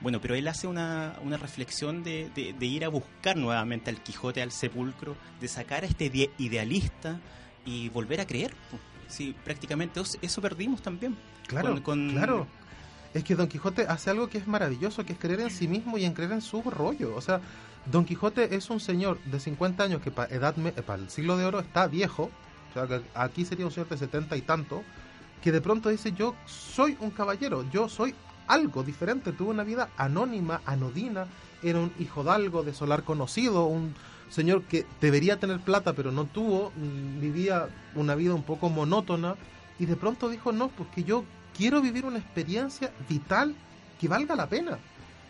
bueno, pero él hace una, una reflexión de, de- de ir a buscar nuevamente al Quijote, al sepulcro, de sacar a este ide- idealista y volver a creer. Sí, prácticamente eso perdimos también. Claro, Con- con- claro. Es que Don Quijote hace algo que es maravilloso, que es creer en sí mismo y en creer en su rollo. O sea, Don Quijote es un señor de 50 años que para edad me- eh, para el siglo de oro está viejo. O sea, que aquí sería un señor de 70 y tanto, que de pronto dice, yo soy un caballero, yo soy algo diferente, tuve una vida anónima, anodina, era un hijo de algo, de solar conocido, un señor que debería tener plata pero no tuvo, mm, vivía una vida un poco monótona. Y de pronto dijo, no, pues que yo quiero vivir una experiencia vital que valga la pena.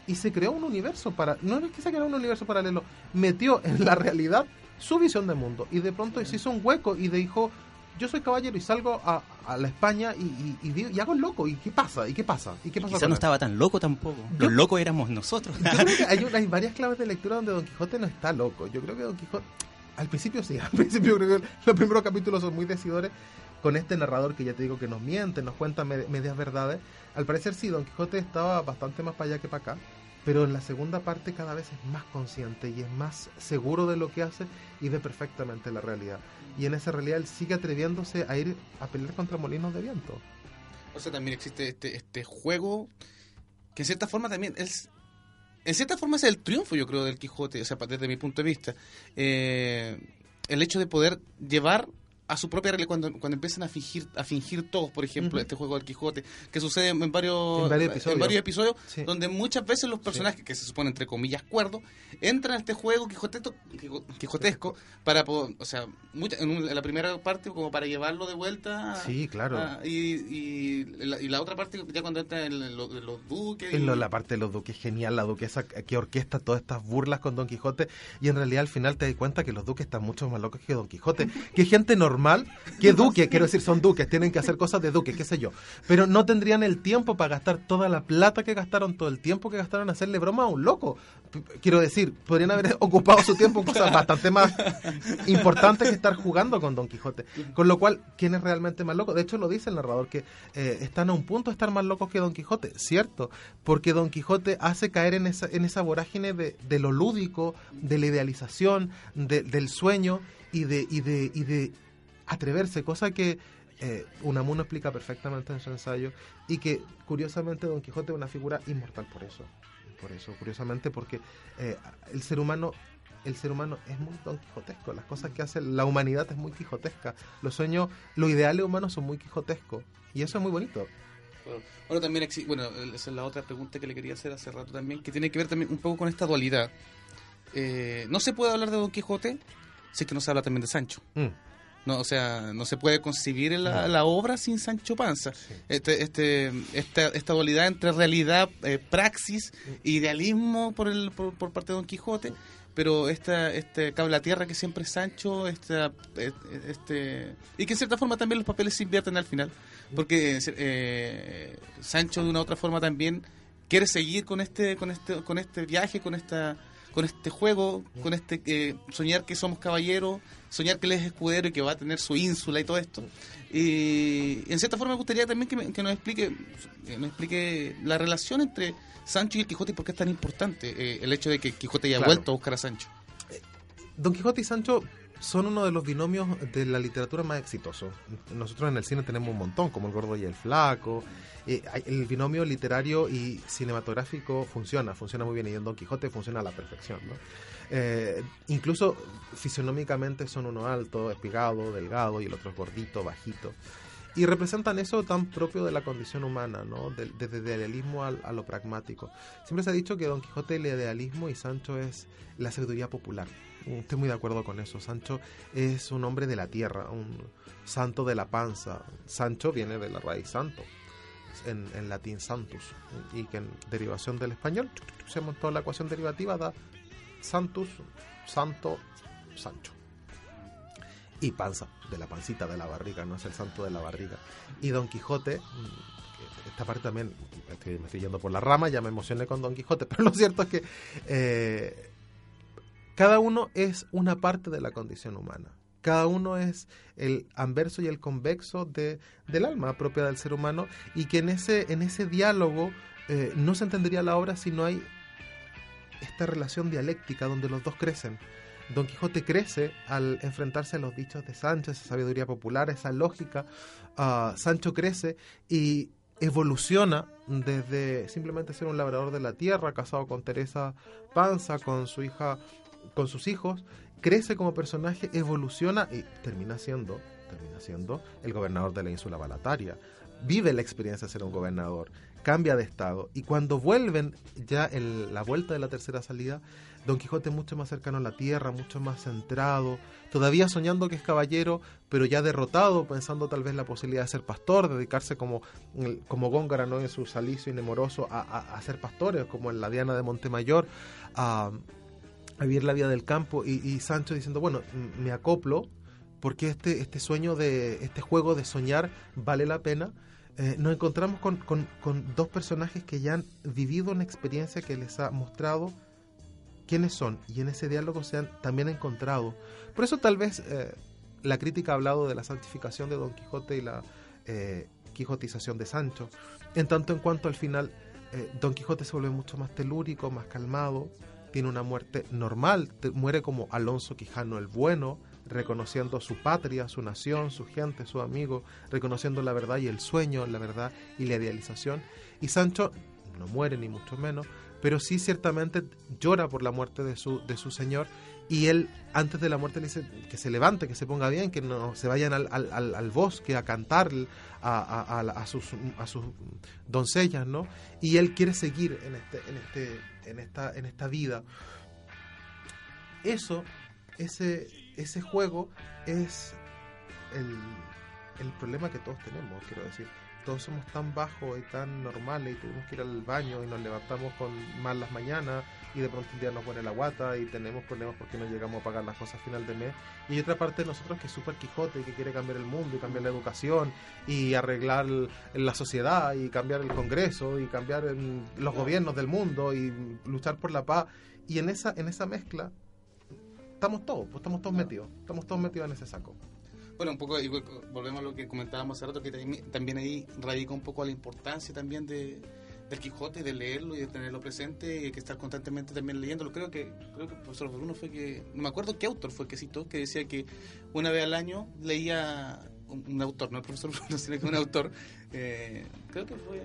Y se creó un universo para, no es que se creó un universo paralelo, metió en la realidad su visión de mundo. Y de pronto se hizo un hueco y dijo, yo soy caballero y salgo a, a la España y, y, y digo- y hago el loco. ¿Y qué pasa? ¿Y qué pasa? ¿Y qué pasa? Quizás no estaba tan loco tampoco. Yo- Los locos éramos nosotros. Yo creo que hay, varias claves de lectura donde Don Quijote no está loco. Yo creo que Don Quijote, al principio sí, al principio creo que los primeros capítulos son muy decidores con este narrador que ya te digo que nos miente, nos cuenta me- medias verdades. Al parecer sí, Don Quijote estaba bastante más para allá que para acá, pero en la segunda parte cada vez es más consciente y es más seguro de lo que hace y ve perfectamente la realidad. Y en esa realidad él sigue atreviéndose a ir a pelear contra molinos de viento. O sea, también existe este, este juego que en cierta forma también es... En cierta forma es el triunfo, yo creo, del Quijote, o sea, desde mi punto de vista. Eh, el hecho de poder llevar a su propia realidad cuando, cuando empiezan a fingir a fingir todos, por ejemplo, este juego del Quijote, que sucede en varios, En varios episodios. varios episodios, Sí. donde muchas veces los personajes, que se supone entre comillas cuerdos, entran a este juego quijoteto, quijo- quijotesco para, o sea, mucha- en, un- en la primera parte como para llevarlo de vuelta. Sí, claro. Y, y, la, y la otra parte, ya cuando entra en lo- en los duques. En y- lo- la parte de los duques genial, la duquesa que orquesta todas estas burlas con Don Quijote y en realidad al final te das cuenta que los duques están mucho más locos que Don Quijote, que gente normal, que duque, quiero decir, son duques, tienen que hacer cosas de duques, qué sé yo, pero no tendrían el tiempo para gastar toda la plata que gastaron, todo el tiempo que gastaron en hacerle broma a un loco. Quiero decir, podrían haber ocupado su tiempo en cosas bastante más importantes que estar jugando con Don Quijote. Con lo cual, ¿quién es realmente más loco? De hecho, lo dice el narrador, que eh, están a un punto de estar más locos que Don Quijote, ¿cierto? Porque Don Quijote hace caer en esa, en esa vorágine de, de lo lúdico, de la idealización, de- del sueño y de, y de, y de atreverse, cosa que eh, Unamuno explica perfectamente en su ensayo y que curiosamente Don Quijote es una figura inmortal por eso. Por eso, curiosamente, porque eh, el ser humano el ser humano es muy don quijotesco. Las cosas que hace la humanidad es muy quijotesca. Los sueños, los ideales humanos son muy quijotescos. Y eso es muy bonito. Bueno, también bueno, esa es la otra pregunta que le quería hacer hace rato también, que tiene que ver también un poco con esta dualidad. Eh, no se puede hablar de Don Quijote si es que no se habla también de Sancho. Mm. No, o sea, no se puede concebir la, la obra sin Sancho Panza. Este, este, esta, esta dualidad entre realidad, eh, praxis, idealismo por, el, por, por parte de Don Quijote, pero esta, este cable a tierra que siempre es Sancho, esta, eh, este, y que en cierta forma también los papeles se invierten al final, porque eh, Sancho de una u otra forma también quiere seguir con este, con este, con este viaje, con esta con este juego, con este eh, soñar que somos caballeros, soñar que él es escudero y que va a tener su ínsula y todo esto. Y en cierta forma me gustaría también que, me- que nos explique que nos explique la relación entre Sancho y el Quijote y por qué es tan importante eh, el hecho de que Quijote haya Claro. vuelto a buscar a Sancho. Don Quijote y Sancho son uno de los binomios de la literatura más exitosos. Nosotros en el cine tenemos un montón, como El Gordo y el Flaco. Eh, el binomio literario y cinematográfico funciona, funciona muy bien. Y en Don Quijote funciona a la perfección. Eh, incluso fisionómicamente son uno alto, espigado, delgado y el otro es gordito, bajito. Y representan eso tan propio de la condición humana, ¿no? Desde el idealismo al- a lo pragmático. Siempre se ha dicho que Don Quijote es el idealismo y Sancho es la sabiduría popular. Estoy muy de acuerdo con eso. Sancho es un hombre de la tierra, un santo de la panza. Sancho viene de la raíz santo, en, latín santus, y que en derivación del español, se montó la ecuación derivativa, da santus, santo, Sancho. Y panza, de la pancita, de la barriga, no es el santo de la barriga. Y Don Quijote, mm, esta parte también, me estoy yendo por la rama, ya me emocioné con Don Quijote, pero lo cierto es que eh, cada uno es una parte de la condición humana. Cada uno es el anverso y el convexo de, del alma propia del ser humano y que en ese, en ese diálogo eh, no se entendería la obra si no hay esta relación dialéctica donde los dos crecen. Don Quijote crece al enfrentarse a los dichos de Sancho, esa sabiduría popular, esa lógica. Ah, Sancho crece y evoluciona desde simplemente ser un labrador de la tierra, casado con Teresa Panza, con su hija, con sus hijos, crece como personaje, evoluciona y termina siendo, termina siendo el gobernador de la ínsula Balataria. Vive la experiencia de ser un gobernador, cambia de estado y cuando vuelven ya en la vuelta de la tercera salida, Don Quijote mucho más cercano a la tierra, mucho más centrado, todavía soñando que es caballero, pero ya derrotado, pensando tal vez la posibilidad de ser pastor, dedicarse como, como Góngora ¿no? en su salicio inemoroso a, a, a ser pastores, como en la Diana de Montemayor, a, a vivir la vida del campo, y, y Sancho diciendo, bueno, me acoplo, porque este, este sueño de, este juego de soñar vale la pena. Eh, nos encontramos con, con- con dos personajes que ya han vivido una experiencia que les ha mostrado quiénes son y en ese diálogo se han también encontrado. Por eso tal vez eh, la crítica ha hablado de la santificación de Don Quijote y la eh, quijotización de Sancho, en tanto en cuanto al final eh, Don Quijote se vuelve mucho más telúrico, más calmado, tiene una muerte normal, muere como Alonso Quijano el Bueno, reconociendo su patria, su nación, su gente, su amigo, reconociendo la verdad y el sueño, la verdad y la idealización. Y Sancho no muere ni mucho menos, pero sí ciertamente llora por la muerte de su, de su señor y él antes de la muerte le dice que se levante, que se ponga bien, que no se vayan al, al, bosque a cantar a, a- sus, a sus doncellas, ¿no? Y él quiere seguir en, este, en, este, en, esta, en esta vida. Eso, ese, ese juego es el, el problema que todos tenemos, quiero decir. Todos somos tan bajos y tan normales y tenemos que ir al baño y nos levantamos con mal las mañanas y de pronto un día nos pone la guata y tenemos problemas porque no llegamos a pagar las cosas a final de mes. Y hay otra parte de nosotros que es súper Quijote y que quiere cambiar el mundo y cambiar la educación y arreglar la sociedad y cambiar el Congreso y cambiar el- los gobiernos del mundo y luchar por la paz. Y en esa, en esa mezcla estamos todos, pues estamos todos metidos, estamos todos metidos en ese saco. Bueno, un poco, igual, volvemos a lo que comentábamos hace rato, que también también ahí radica un poco la importancia también de, del Quijote, de leerlo y de tenerlo presente y hay que estar constantemente también leyéndolo. Creo que, creo que el profesor Bruno fue que, no me acuerdo qué autor fue que citó, que decía que una vez al año leía un, un autor, no el profesor Bruno, sino que un autor, eh, creo que fue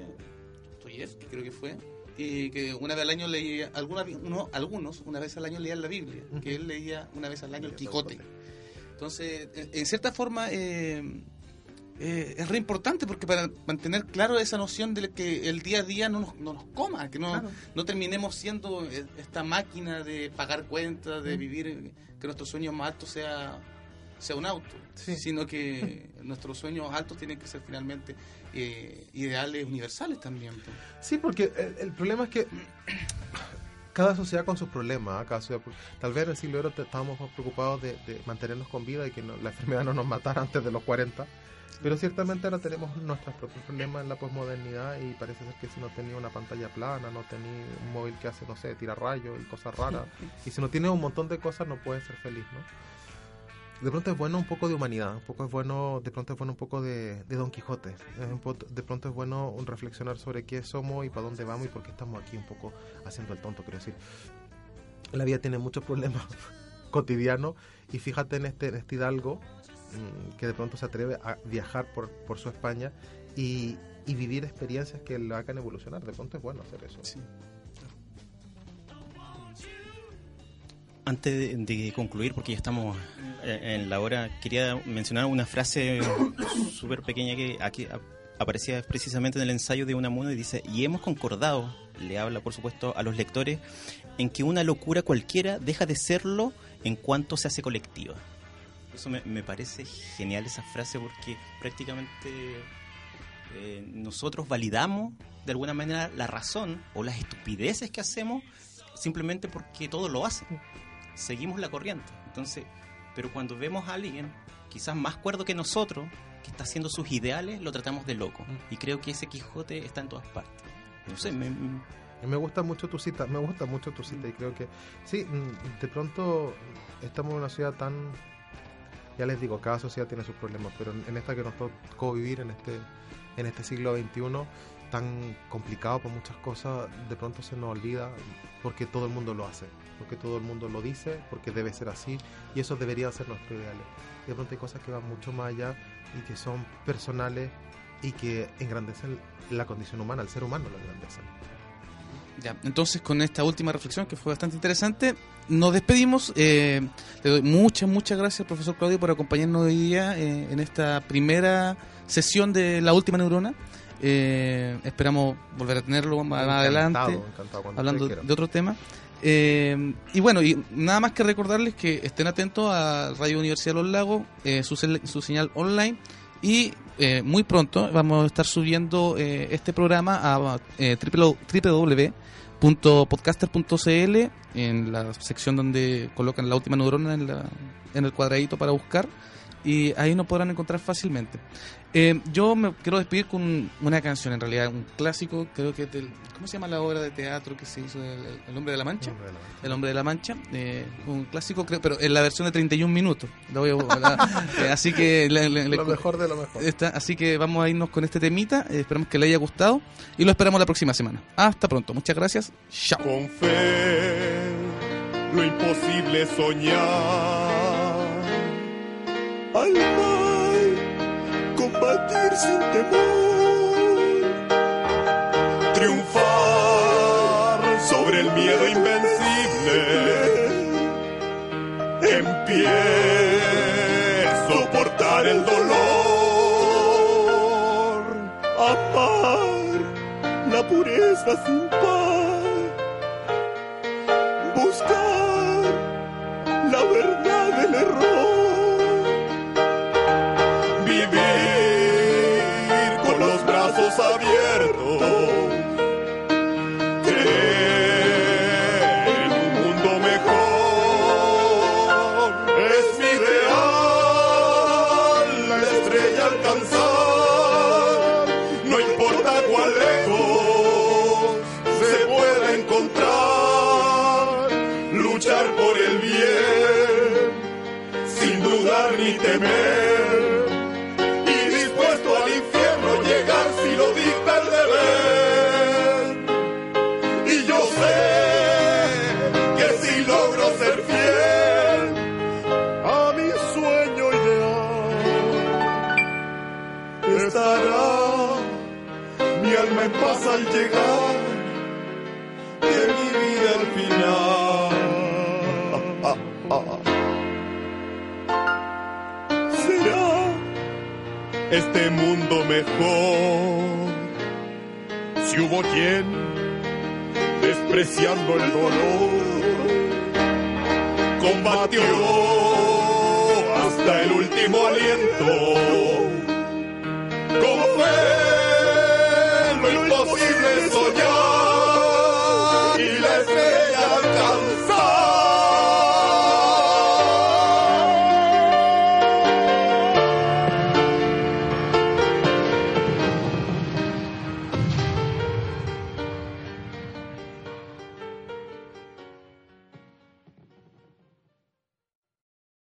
Dostoyevsky, creo que fue, y que una vez al año leía, alguna, uno, algunos una vez al año leían la Biblia, que él leía una vez al año el Quijote. Entonces, en, cierta forma, eh, eh, es re importante porque para mantener claro esa noción de que el día a día no nos, no nos coma, que no, Claro. no terminemos siendo eh, esta máquina de pagar cuentas, de vivir, que nuestro sueño más alto sea, sea un auto, Sí. sino que nuestros sueños altos tienen que ser finalmente eh, ideales universales también. Sí, porque el, el problema es que cada sociedad con sus problemas, ¿ah? cada sociedad- tal vez en el siglo te- estábamos más preocupados de, de mantenernos con vida y que no- la enfermedad no nos matara antes de los 40, pero ciertamente ahora tenemos nuestros propios problemas en la posmodernidad y parece ser que si no tenía una pantalla plana, no tenía un móvil que hace, no sé, tira rayos y cosas raras, y si no tienes un montón de cosas no puedes ser feliz, ¿no? De pronto es bueno un poco de humanidad, un poco es bueno, de pronto es bueno un poco de, de Don Quijote, de pronto es bueno un reflexionar sobre qué somos y para dónde vamos y por qué estamos aquí un poco haciendo el tonto, quiero decir. La vida tiene muchos problemas cotidianos y fíjate en este, en este hidalgo mm, que de pronto se atreve a viajar por, por su España y, y vivir experiencias que lo hagan evolucionar, de pronto es bueno hacer eso. Sí. Antes de, de concluir, porque ya estamos eh, en la hora, quería mencionar una frase súper pequeña que aquí ap- aparecía precisamente en el ensayo de Unamuno y dice, y hemos concordado, le habla por supuesto a los lectores, en que una locura cualquiera deja de serlo en cuanto se hace colectiva. Eso me, me parece genial esa frase porque prácticamente eh, nosotros validamos de alguna manera la razón o las estupideces que hacemos simplemente porque todos lo hacen. Seguimos la corriente. Entonces, pero cuando vemos a alguien quizás más cuerdo que nosotros, que está haciendo sus ideales, lo tratamos de loco. Y creo que ese Quijote está en todas partes. No sé, me- gusta mucho tu cita, me gusta mucho tu cita y creo que sí, mm, de pronto estamos en una ciudad tan, ya les digo, cada sociedad tiene sus problemas, pero en en esta que nos tocó vivir en este, en este siglo XXI tan complicado por muchas cosas, de pronto se nos olvida porque todo el mundo lo hace, porque todo el mundo lo dice, porque debe ser así y eso debería ser nuestro ideal. Y de pronto hay cosas que van mucho más allá y que son personales y que engrandecen la condición humana, el ser humano lo engrandecen. Ya, entonces con esta última reflexión que fue bastante interesante, nos despedimos. Eh, le doy muchas, muchas gracias, profesor Claudio, por acompañarnos hoy día eh, en esta primera sesión de la última neurona. Eh, esperamos volver a tenerlo más Encantado, adelante, encantado, hablando de otro tema. Eh, y bueno, y nada más que recordarles que estén atentos a Radio Universidad de los Lagos, eh, su, su señal online. Y eh, muy pronto vamos a estar subiendo eh, este programa a eh, www.podcaster.cl en la sección donde colocan la última neurona en, la- en el cuadradito para buscar y ahí nos podrán encontrar fácilmente. Eh, yo me quiero despedir con una canción, en realidad, un clásico, creo que es del, ¿cómo se llama la obra de teatro que se hizo, El, El Hombre de la Mancha? El Hombre de la Mancha, eh, un clásico, creo, pero en la versión de 31 minutos. La voy a- la- eh, así que Lo mejor de lo mejor. Está, así que vamos a irnos con este temita. eh, esperamos que le haya gustado y lo esperamos la próxima semana. Hasta pronto. Muchas gracias. Chao. Con fe, lo imposible es soñar. Al mal, combatir sin temor. Triunfar sobre el miedo invencible. En pie, soportar el dolor. Amar la pureza sin par buscar la verdad del error,